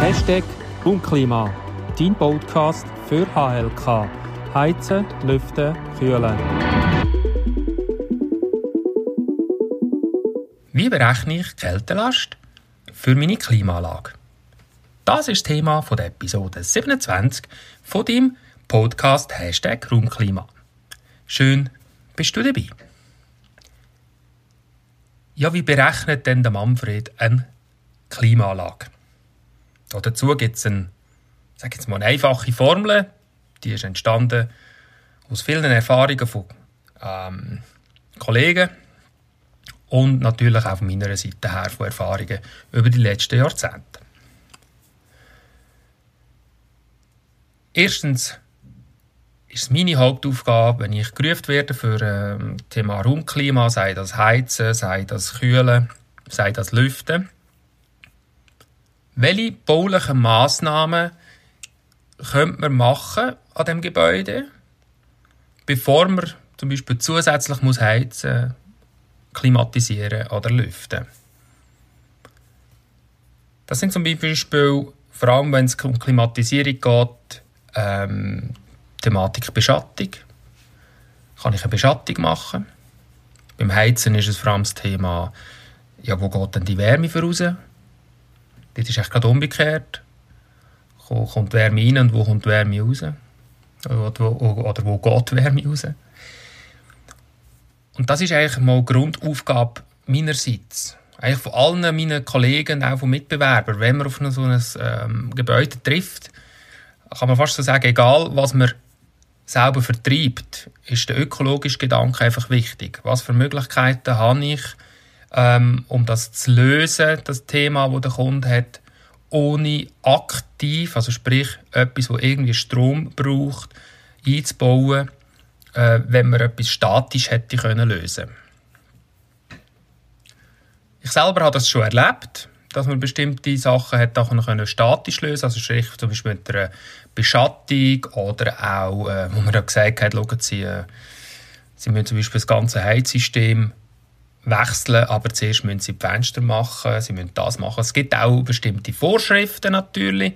Hashtag Raumklima, dein Podcast für HLK. Heizen, Lüften, Kühlen. Wie berechne ich Kältelast für meine Klimaanlage? Das ist das Thema der Episode 27 von dem Podcast Hashtag Raumklima. Schön, bist du dabei. Ja, wie berechnet denn der Manfred eine Klimaanlage? Dazu gibt es eine, jetzt mal, eine einfache Formel, die ist entstanden aus vielen Erfahrungen von ähm, Kollegen und natürlich auch von meiner Seite her von Erfahrungen über die letzten Jahrzehnte. Erstens ist meine Hauptaufgabe, wenn ich gerufen werde für ähm, Thema Raumklima, sei das Heizen, sei das Kühlen, sei das Lüften. Welche baulichen Massnahmen könnte man machen an dem Gebäude, bevor man zum Beispiel zusätzlich muss heizen, klimatisieren oder lüften? Das sind zum Beispiel, vor allem wenn es um Klimatisierung geht, ähm, Thematik Beschattung. Kann ich eine Beschattung machen? Beim Heizen ist es vor allem das Thema, ja, wo geht denn die Wärme voraus? Dort ist es gerade umgekehrt. Wo kommt Wärme rein und wo kommt Wärme raus? Oder wo, oder wo geht Wärme raus? Und das ist eigentlich mal Grundaufgabe meinerseits. Eigentlich von allen meinen Kollegen, auch von Mitbewerbern, wenn man auf so ein ähm, Gebäude trifft, kann man fast so sagen, egal was man selber vertreibt, ist der ökologische Gedanke einfach wichtig. Was für Möglichkeiten habe ich, ähm, um das zu lösen, das Thema, das der Kunde hat, ohne aktiv, also sprich etwas, wo irgendwie Strom braucht, einzubauen, äh, wenn man etwas statisch hätte können lösen. Ich selber habe das schon erlebt dass man bestimmte Sachen hat auch können statisch lösen also sprich zum Beispiel mit einer Beschattung oder auch, äh, wo man ja gesagt hat, schauen Sie, äh, Sie müssen zum Beispiel das ganze Heizsystem wechseln, aber zuerst müssen Sie die Fenster machen, Sie müssen das machen. Es gibt auch bestimmte Vorschriften natürlich,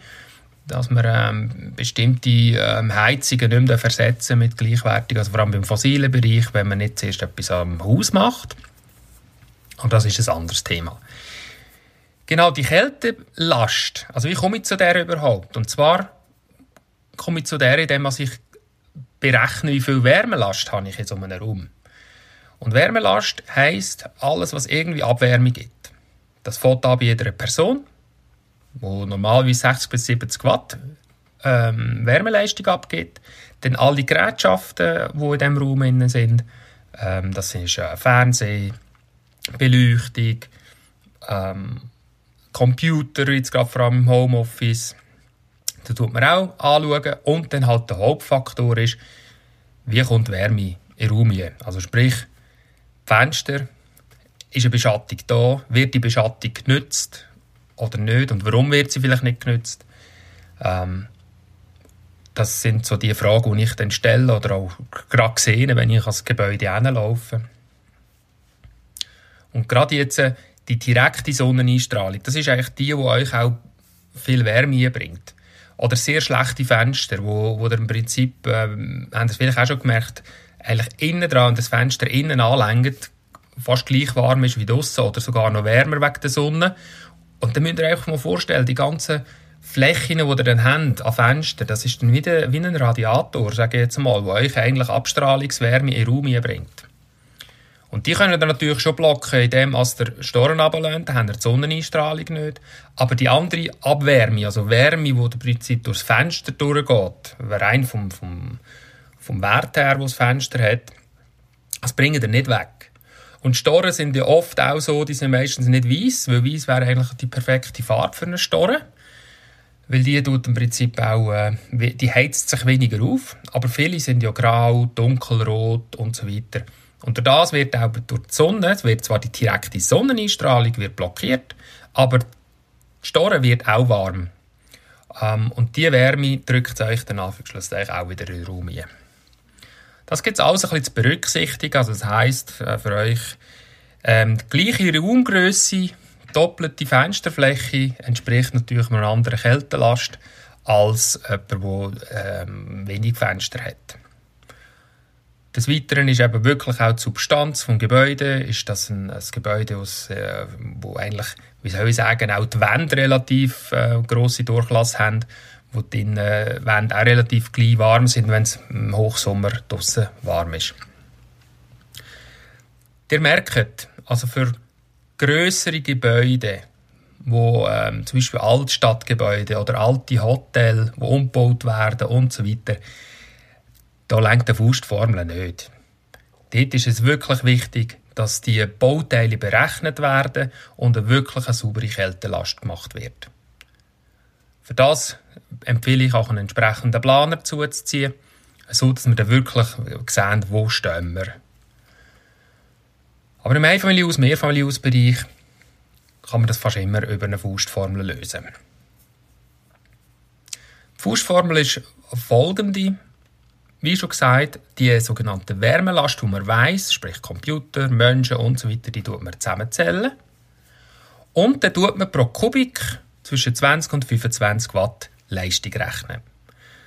dass man ähm, bestimmte ähm, Heizungen nicht mehr versetzen mit gleichwertigen, also vor allem im fossilen Bereich, wenn man nicht zuerst etwas am Haus macht. Und das ist ein anderes Thema. Genau, die Kältelast. Also wie komme ich zu der überhaupt? Und zwar komme ich zu der, indem ich berechne, wie viel Wärmelast habe ich in so einem Raum. Und Wärmelast heisst alles, was irgendwie Abwärme gibt. Das fängt bei jeder Person, wo normalerweise 60 bis 70 Watt ähm, Wärmeleistung abgibt. Dann alle Gerätschaften, die in diesem Raum sind. Ähm, das ist äh, Fernsehen, Beleuchtung, ähm, Computer, jetzt gerade vor allem im Homeoffice. Da tut man auch anschauen. Und dann halt der Hauptfaktor ist, wie kommt Wärme in den Raum rein. Also sprich, Fenster, ist eine Beschattung da? Wird die Beschattung genützt oder nicht? Und warum wird sie vielleicht nicht genützt? Ähm, das sind so die Fragen, die ich dann stelle oder auch gerade sehe, wenn ich ans Gebäude hinlaufe. Und gerade jetzt die direkte Sonneneinstrahlung, das ist eigentlich die, die euch auch viel Wärme bringt. Oder sehr schlechte Fenster, wo, wo ihr im Prinzip, ähm, habt ihr vielleicht auch schon gemerkt, eigentlich innen dran das Fenster innen anlenkt, fast gleich warm ist wie draussen oder sogar noch wärmer wegen der Sonne. Und dann müsst ihr euch mal vorstellen, die ganzen Flächen, die ihr dann habt an Fenstern, das ist dann wieder wie ein Radiator, sage ich jetzt mal, der euch eigentlich Abstrahlungswärme in den Raum bringt. Und die können dann natürlich schon blocken, indem als der Storen runterlässt, dann haben die Sonneneinstrahlung nicht. Aber die andere Abwärme, also Wärme, die im Prinzip durchs Fenster durchgeht, rein vom, vom, vom Wert her, wo das Fenster hat, das bringen wir nicht weg. Und Storen sind ja oft auch so, die sind meistens nicht weiß, weil weiß wäre eigentlich die perfekte Farbe für eine Storen. Weil die tut im Prinzip auch, äh, die heizt sich weniger auf. Aber viele sind ja grau, dunkelrot und so weiter. Und das wird auch durch die Sonne, es wird zwar die direkte Sonneneinstrahlung wird blockiert, aber die Storen wird auch warm. Ähm, und diese Wärme drückt euch dann schlussendlich auch wieder in den Raum rein. Das gibt es alles ein bisschen zu berücksichtigen. Also das heisst äh, für euch, ähm, die gleiche Raumgröße doppelte Fensterfläche entspricht natürlich einer anderen Kältelast als jemand, der ähm, wenig Fenster hat. Des Weiteren ist eben wirklich auch die Substanz des Gebäudes, ist das ein, ein Gebäude, aus, äh, wo eigentlich, wie soll ich sagen, auch die Wände relativ äh, grosse Durchlass haben, wo die äh, Wände auch relativ gleich warm sind, wenn es im Hochsommer draußen warm ist. Ihr merkt, also für größere Gebäude, wo ähm, zum Beispiel Altstadtgebäude oder alte Hotels, die umgebaut werden und so weiter, da lenkt der Faustformel nicht. Dort ist es wirklich wichtig, dass die Bauteile berechnet werden und eine wirklich saubere Kältelast gemacht wird. Für das empfehle ich auch einen entsprechenden Planer zuzuziehen, so dass wir dann wirklich sehen, wo stehen wir. Aber im Einfamilienhaus, Mehrfamilienhausbereich kann man das fast immer über eine Faustformel lösen. Die Faustformel ist folgende. Wie schon gesagt, die sogenannte Wärmelast, die man weiss, sprich Computer, Menschen und so die tut man zusammenzählen. Und dann tut man pro Kubik zwischen 20 und 25 Watt Leistung rechnen.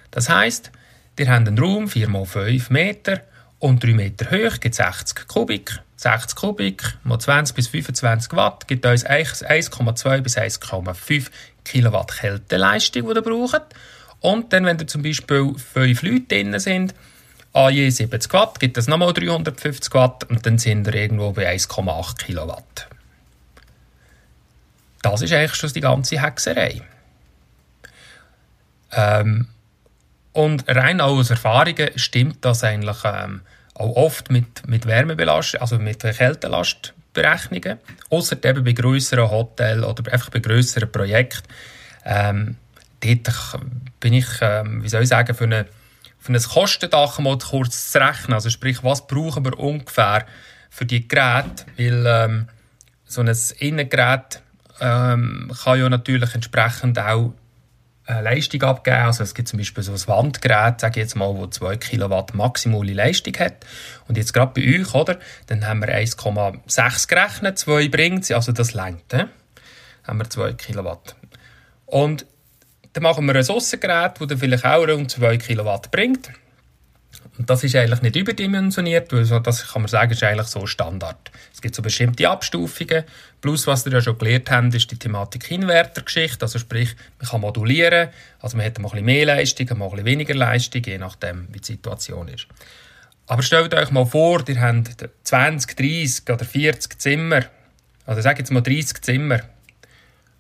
Das heisst, ihr habt einen Raum 4 x 5 Meter und 3 Meter hoch, gibt 60 Kubik. 60 Kubik mal 20 bis 25 Watt gibt uns 1,2 bis 1,5 Kilowatt Kälteleistung, die ihr braucht. Und dann, wenn da zum Beispiel fünf Leute drin sind, an je 70 Watt, gibt es nochmal 350 Watt und dann sind wir irgendwo bei 1,8 Kilowatt. Das ist eigentlich schon die ganze Hexerei. Ähm, und rein aus Erfahrungen stimmt das eigentlich ähm, auch oft mit, mit Wärmebelastung, also mit Kältelastberechnungen, außer eben bei größeren Hotels oder einfach bei größeren Projekten. Ähm, dort bin ich, ähm, wie soll ich sagen, für, eine, für ein Kostendach mal kurz zu rechnen. Also sprich, was brauchen wir ungefähr für die Geräte? Weil ähm, so ein Innengerät ähm, kann ja natürlich entsprechend auch äh, Leistung abgeben. Also es gibt zum Beispiel so ein Wandgerät, sage ich jetzt mal, wo 2 Kilowatt maximale Leistung hat. Und jetzt gerade bei euch, oder, dann haben wir 1,6 gerechnet, 2 bringt also das längt. Dann haben wir 2 Kilowatt. Und dann machen wir ein Aussengerät, das dann vielleicht auch rund 2 Kilowatt bringt. Und das ist eigentlich nicht überdimensioniert, weil das kann man sagen, ist eigentlich so Standard. Es gibt so bestimmte Abstufungen. Plus, was wir ja schon gelernt haben, ist die Thematik Invertergeschichte. Also sprich, man kann modulieren. Also man hat ein bisschen mehr Leistung, ein bisschen weniger Leistung, je nachdem, wie die Situation ist. Aber stellt euch mal vor, ihr habt 20, 30 oder 40 Zimmer. Also sag jetzt mal 30 Zimmer.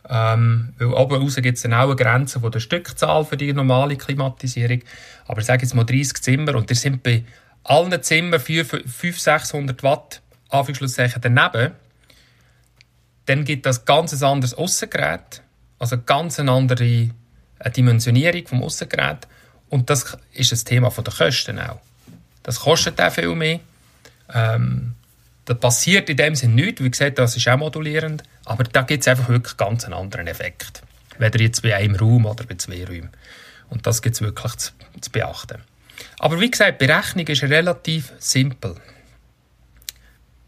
Ähm, weil oben raus gibt es dann auch eine Grenze von der Stückzahl für die normale Klimatisierung. Aber ich sage jetzt mal 30 Zimmer und ihr sind bei allen Zimmern 500, 600 Watt Anführungszeichen daneben. Dann gibt das ganz ein anderes Aussengerät, also ganz eine andere Dimensionierung vom Aussengerät. Und das ist das Thema der Kosten auch. Das kostet auch viel mehr. Ähm, da passiert in dem Sinne nichts. Wie gesagt, das ist auch modulierend. Aber da gibt es einfach wirklich ganz einen anderen Effekt. Weder jetzt bei einem Raum oder bei zwei Räumen. Und das gibt es wirklich zu, zu, beachten. Aber wie gesagt, die Berechnung ist relativ simpel.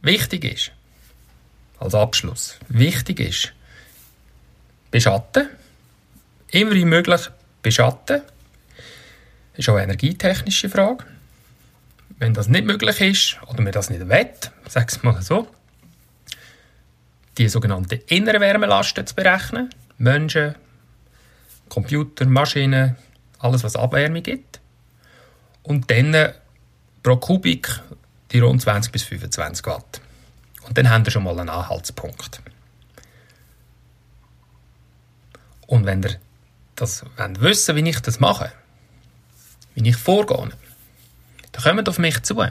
Wichtig ist, als Abschluss, wichtig ist, beschatten. Immer wie möglich beschatten. Das ist auch eine energietechnische Frage. Wenn das nicht möglich ist oder man das nicht will, sage ich mal so, die sogenannte innere Wärmelasten zu berechnen. Menschen, Computer, Maschinen, alles was Abwärme gibt. Und dann pro Kubik die rund 20 bis 25 Watt. Und dann haben wir schon mal einen Anhaltspunkt. Und wenn ihr das wollt wissen wie ich das mache, wie ich vorgehe, kommt auf mich zu.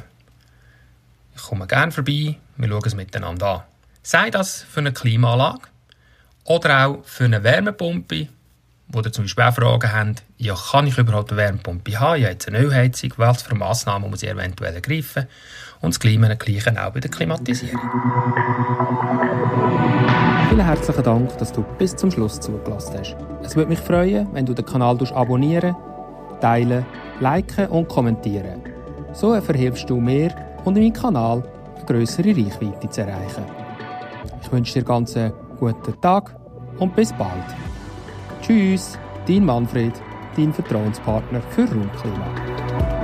Ich komme gerne vorbei, wir schauen es miteinander an. Sei das für eine Klimaanlage oder auch für eine Wärmepumpe, wo ihr zum Beispiel auch Fragen habt, ja, kann ich überhaupt eine Wärmepumpe haben? Ja, jetzt eine Ölheizung, was für Massnahmen muss ich eventuell ergreifen? Und das Klima gleiche auch bei der Klimatisierung. Vielen herzlichen Dank, dass du bis zum Schluss zugelassen hast. Es würde mich freuen, wenn du den Kanal abonnieren, teilen, liken und kommentieren. So verhilfst du mir und meinem Kanal eine größere Reichweite zu erreichen. Ich wünsche dir ganz einen guten Tag und bis bald. Tschüss, dein Manfred, dein Vertrauenspartner für Raumklima.